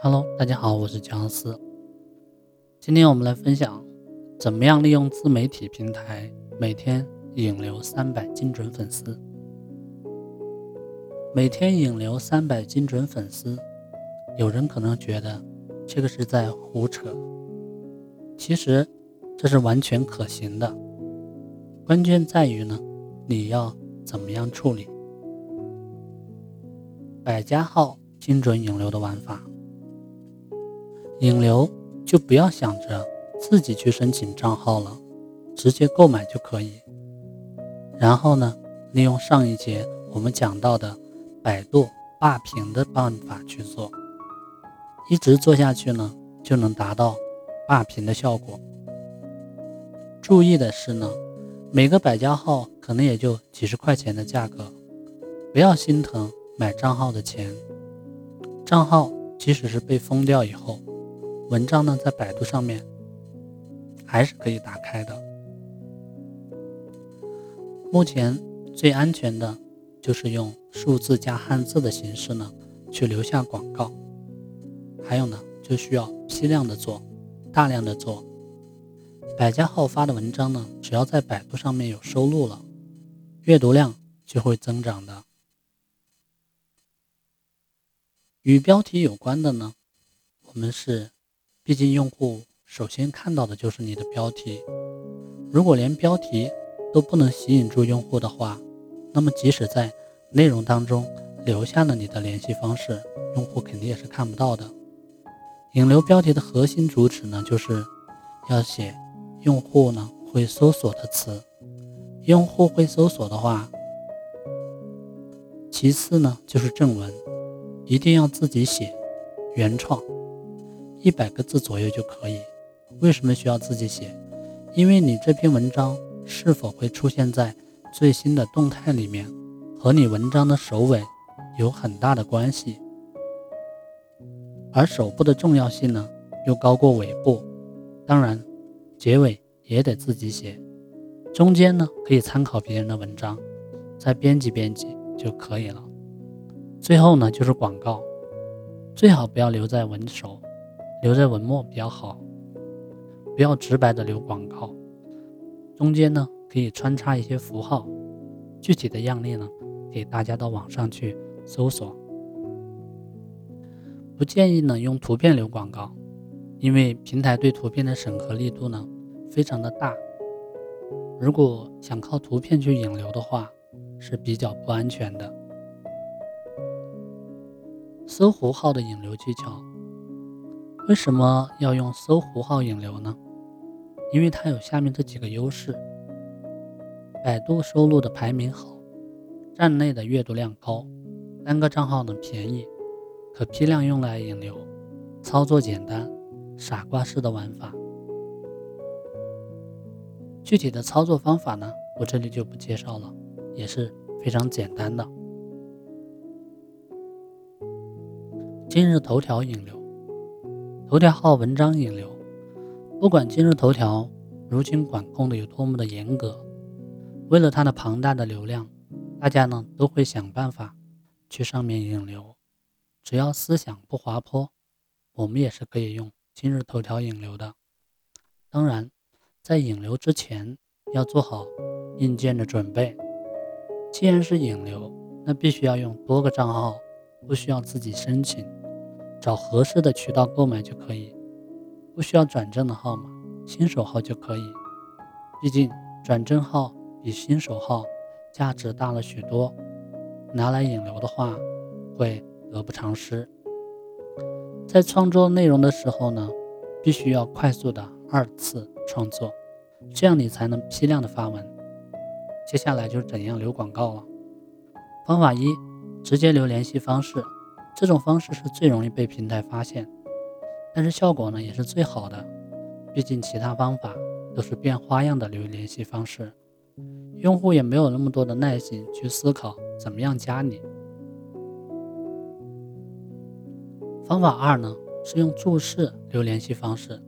Hello，大家好，我是姜思。今天我们来分享怎么样利用自媒体平台每天引流三百精准粉丝。每天引流三百精准粉丝，有人可能觉得这个是在胡扯，其实这是完全可行的。关键在于呢，你要怎么样处理百家号精准引流的玩法。引流就不要想着自己去申请账号了，直接购买就可以。然后呢，利用上一节我们讲到的百度霸屏的办法去做，一直做下去呢，就能达到霸屏的效果。注意的是呢，每个百家号可能也就几十块钱的价格，不要心疼买账号的钱。账号即使是被封掉以后。文章呢，在百度上面还是可以打开的。目前最安全的就是用数字加汉字的形式呢去留下广告，还有呢就需要批量的做，大量的做。百家号发的文章呢，只要在百度上面有收录了，阅读量就会增长的。与标题有关的呢，我们是。毕竟，用户首先看到的就是你的标题。如果连标题都不能吸引住用户的话，那么即使在内容当中留下了你的联系方式，用户肯定也是看不到的。引流标题的核心主旨呢，就是要写用户呢会搜索的词。用户会搜索的话，其次呢就是正文，一定要自己写，原创。一百个字左右就可以。为什么需要自己写？因为你这篇文章是否会出现在最新的动态里面，和你文章的首尾有很大的关系。而首部的重要性呢，又高过尾部。当然，结尾也得自己写。中间呢，可以参考别人的文章，再编辑编辑就可以了。最后呢，就是广告，最好不要留在文首。留在文末比较好，不要直白的留广告，中间呢可以穿插一些符号，具体的样例呢给大家到网上去搜索。不建议呢用图片留广告，因为平台对图片的审核力度呢非常的大，如果想靠图片去引流的话是比较不安全的。搜狐号的引流技巧。为什么要用搜狐号引流呢？因为它有下面这几个优势：百度收录的排名好，站内的阅读量高，单个账号呢便宜，可批量用来引流，操作简单，傻瓜式的玩法。具体的操作方法呢，我这里就不介绍了，也是非常简单的。今日头条引流。头条号文章引流，不管今日头条如今管控的有多么的严格，为了它的庞大的流量，大家呢都会想办法去上面引流。只要思想不滑坡，我们也是可以用今日头条引流的。当然，在引流之前要做好硬件的准备。既然是引流，那必须要用多个账号，不需要自己申请。找合适的渠道购买就可以，不需要转正的号码，新手号就可以。毕竟转正号比新手号价值大了许多，拿来引流的话会得不偿失。在创作内容的时候呢，必须要快速的二次创作，这样你才能批量的发文。接下来就是怎样留广告了。方法一，直接留联系方式。这种方式是最容易被平台发现，但是效果呢也是最好的。毕竟其他方法都是变花样的留联系方式，用户也没有那么多的耐心去思考怎么样加你。方法二呢是用注释留联系方式。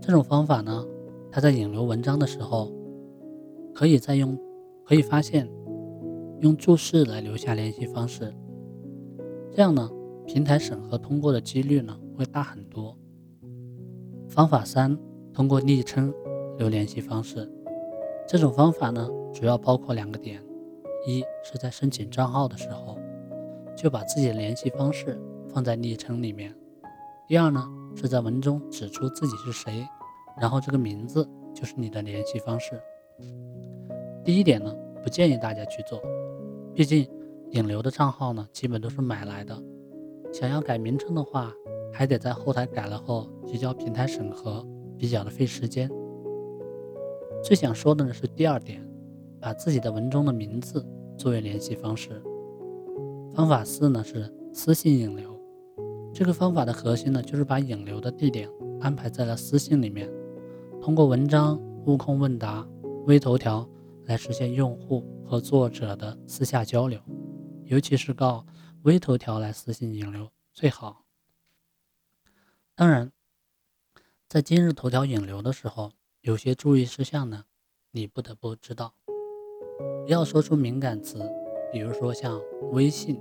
这种方法呢，它在引流文章的时候，可以再用，可以发现用注释来留下联系方式。这样呢，平台审核通过的几率呢会大很多。方法三，通过昵称留联系方式。这种方法呢，主要包括两个点：一是在申请账号的时候，就把自己的联系方式放在昵称里面；第二呢，是在文中指出自己是谁，然后这个名字就是你的联系方式。第一点呢，不建议大家去做，毕竟引流的账号呢，基本都是买来的，想要改名称的话，还得在后台改了后提交平台审核，比较的费时间。最想说的呢是第二点，把自己的文中的名字作为联系方式。方法四呢是私信引流，这个方法的核心呢就是把引流的地点安排在了私信里面，通过文章、悟空问答、微头条来实现用户和作者的私下交流，尤其是靠微头条来私信引流最好。当然，在今日头条引流的时候。有些注意事项呢，你不得不知道，不要说出敏感词，比如说像微信、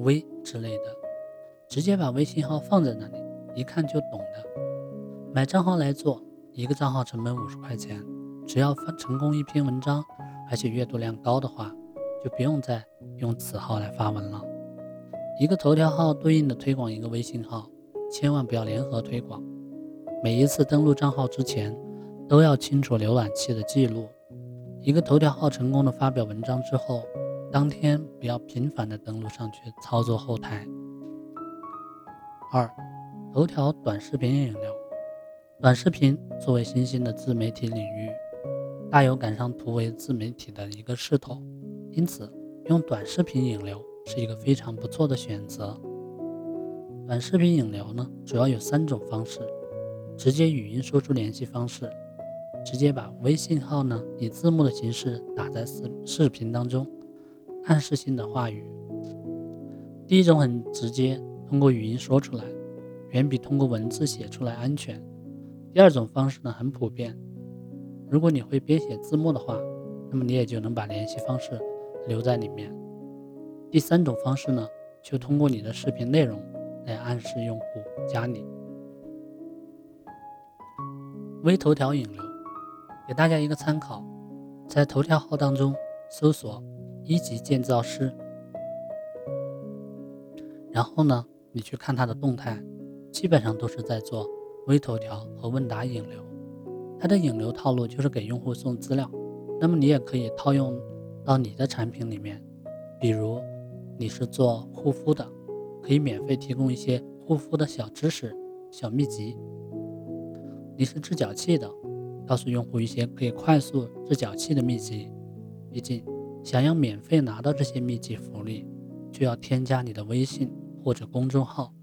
微之类的，直接把微信号放在那里，一看就懂的。买账号来做，一个账号成本五十块钱，只要发成功一篇文章，而且阅读量高的话，就不用再用此号来发文了。一个头条号对应的推广一个微信号，千万不要联合推广。每一次登录账号之前。都要清楚浏览器的记录。一个头条号成功的发表文章之后，当天不要频繁的登录上去操作后台。二，头条短视频引流。短视频作为新兴的自媒体领域，大有赶上图为自媒体的一个势头，因此用短视频引流是一个非常不错的选择。短视频引流呢，主要有三种方式：直接语音说出联系方式。直接把微信号呢以字幕的形式打在视视频当中，暗示性的话语。第一种很直接，通过语音说出来，远比通过文字写出来安全。第二种方式呢很普遍，如果你会编写字幕的话，那么你也就能把联系方式留在里面。第三种方式呢，就通过你的视频内容来暗示用户加你。微头条引流。给大家一个参考，在头条号当中搜索“一级建造师”，然后呢，你去看他的动态，基本上都是在做微头条和问答引流。他的引流套路就是给用户送资料，那么你也可以套用到你的产品里面，比如你是做护肤的，可以免费提供一些护肤的小知识、小秘籍；你是治脚气的。告诉用户一些可以快速治脚气的秘籍。毕竟，想要免费拿到这些秘籍福利，就要添加你的微信或者公众号。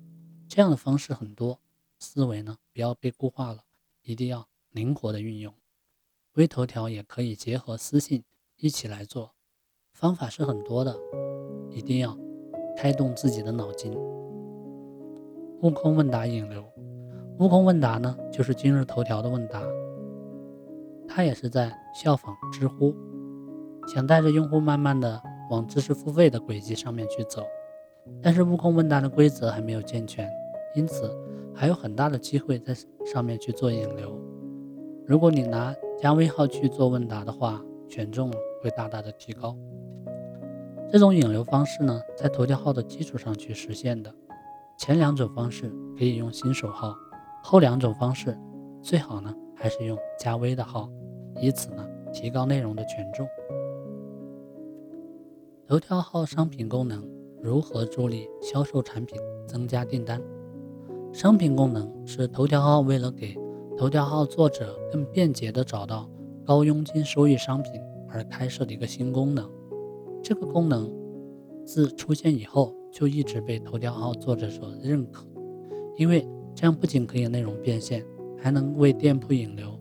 这样的方式很多，思维呢不要被固化了，一定要灵活的运用。微头条也可以结合私信一起来做，方法是很多的，一定要开动自己的脑筋。悟空问答引流，悟空问答呢就是今日头条的问答。他也是在效仿知乎，想带着用户慢慢的往知识付费的轨迹上面去走，但是悟空问答的规则还没有健全，因此还有很大的机会在上面去做引流。如果你拿加微号去做问答的话，选中了会大大的提高。这种引流方式呢，在头条号的基础上去实现的。前两种方式可以用新手号，后两种方式最好呢还是用加微的号。以此呢，提高内容的权重。头条号商品功能如何助力销售产品、增加订单？商品功能是头条号为了给头条号作者更便捷地找到高佣金收益商品而开设的一个新功能。这个功能自出现以后就一直被头条号作者所认可，因为这样不仅可以内容变现，还能为店铺引流。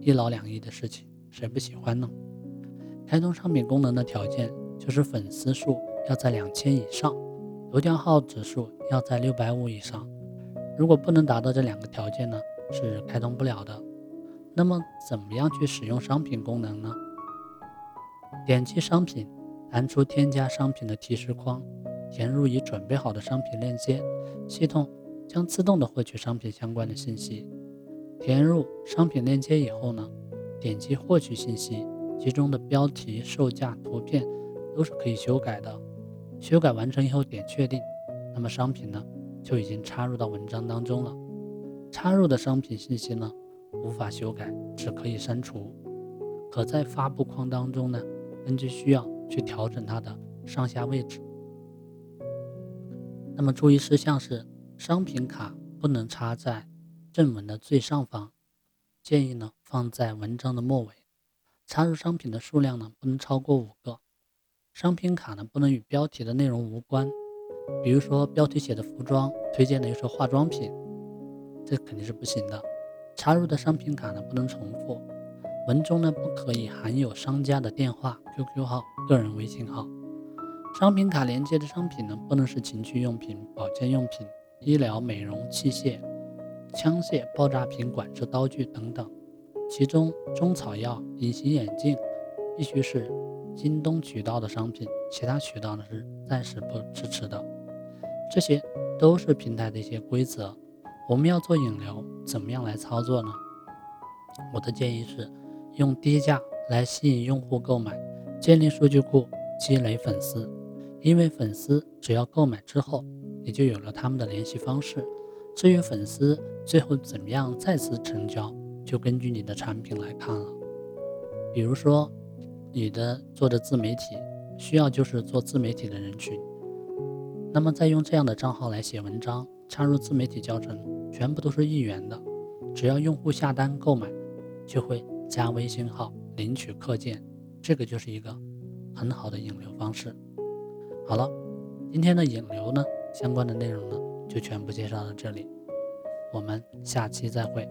一劳两益的事情，谁不喜欢呢？开通商品功能的条件就是粉丝数要在两千以上，头条号指数要在六百五以上。如果不能达到这两个条件呢，是开通不了的。那么，怎么样去使用商品功能呢？点击商品，弹出添加商品的提示框，填入已准备好的商品链接，系统将自动的获取商品相关的信息。填入商品链接以后呢，点击获取信息，其中的标题、售价、图片都是可以修改的。修改完成以后点确定，那么商品呢就已经插入到文章当中了。插入的商品信息呢无法修改，只可以删除。可在发布框当中呢，根据需要去调整它的上下位置。那么注意事项是，商品卡不能插在正文的最上方，建议呢放在文章的末尾。插入商品的数量呢不能超过五个。商品卡呢不能与标题的内容无关，比如说标题写的服装，推荐的又是化妆品，这肯定是不行的。插入的商品卡呢不能重复。文中呢不可以含有商家的电话、QQ 号、个人微信号。商品卡连接的商品呢不能是情趣用品、保健用品、医疗美容器械、枪械、爆炸品、管制刀具等等。其中中草药、隐形眼镜必须是京东渠道的商品，其他渠道呢是暂时不支持的。这些都是平台的一些规则。我们要做引流，怎么样来操作呢？我的建议是。用低价来吸引用户购买，建立数据库，积累粉丝。因为粉丝只要购买之后，你就有了他们的联系方式。至于粉丝最后怎么样再次成交，就根据你的产品来看了。比如说，你的做的自媒体需要就是做自媒体的人群，那么再用这样的账号来写文章，插入自媒体教程，全部都是一元的。只要用户下单购买，就会。加微信号领取课件，这个就是一个很好的引流方式。好了，今天的引流呢，相关的内容呢，就全部介绍到这里，我们下期再会。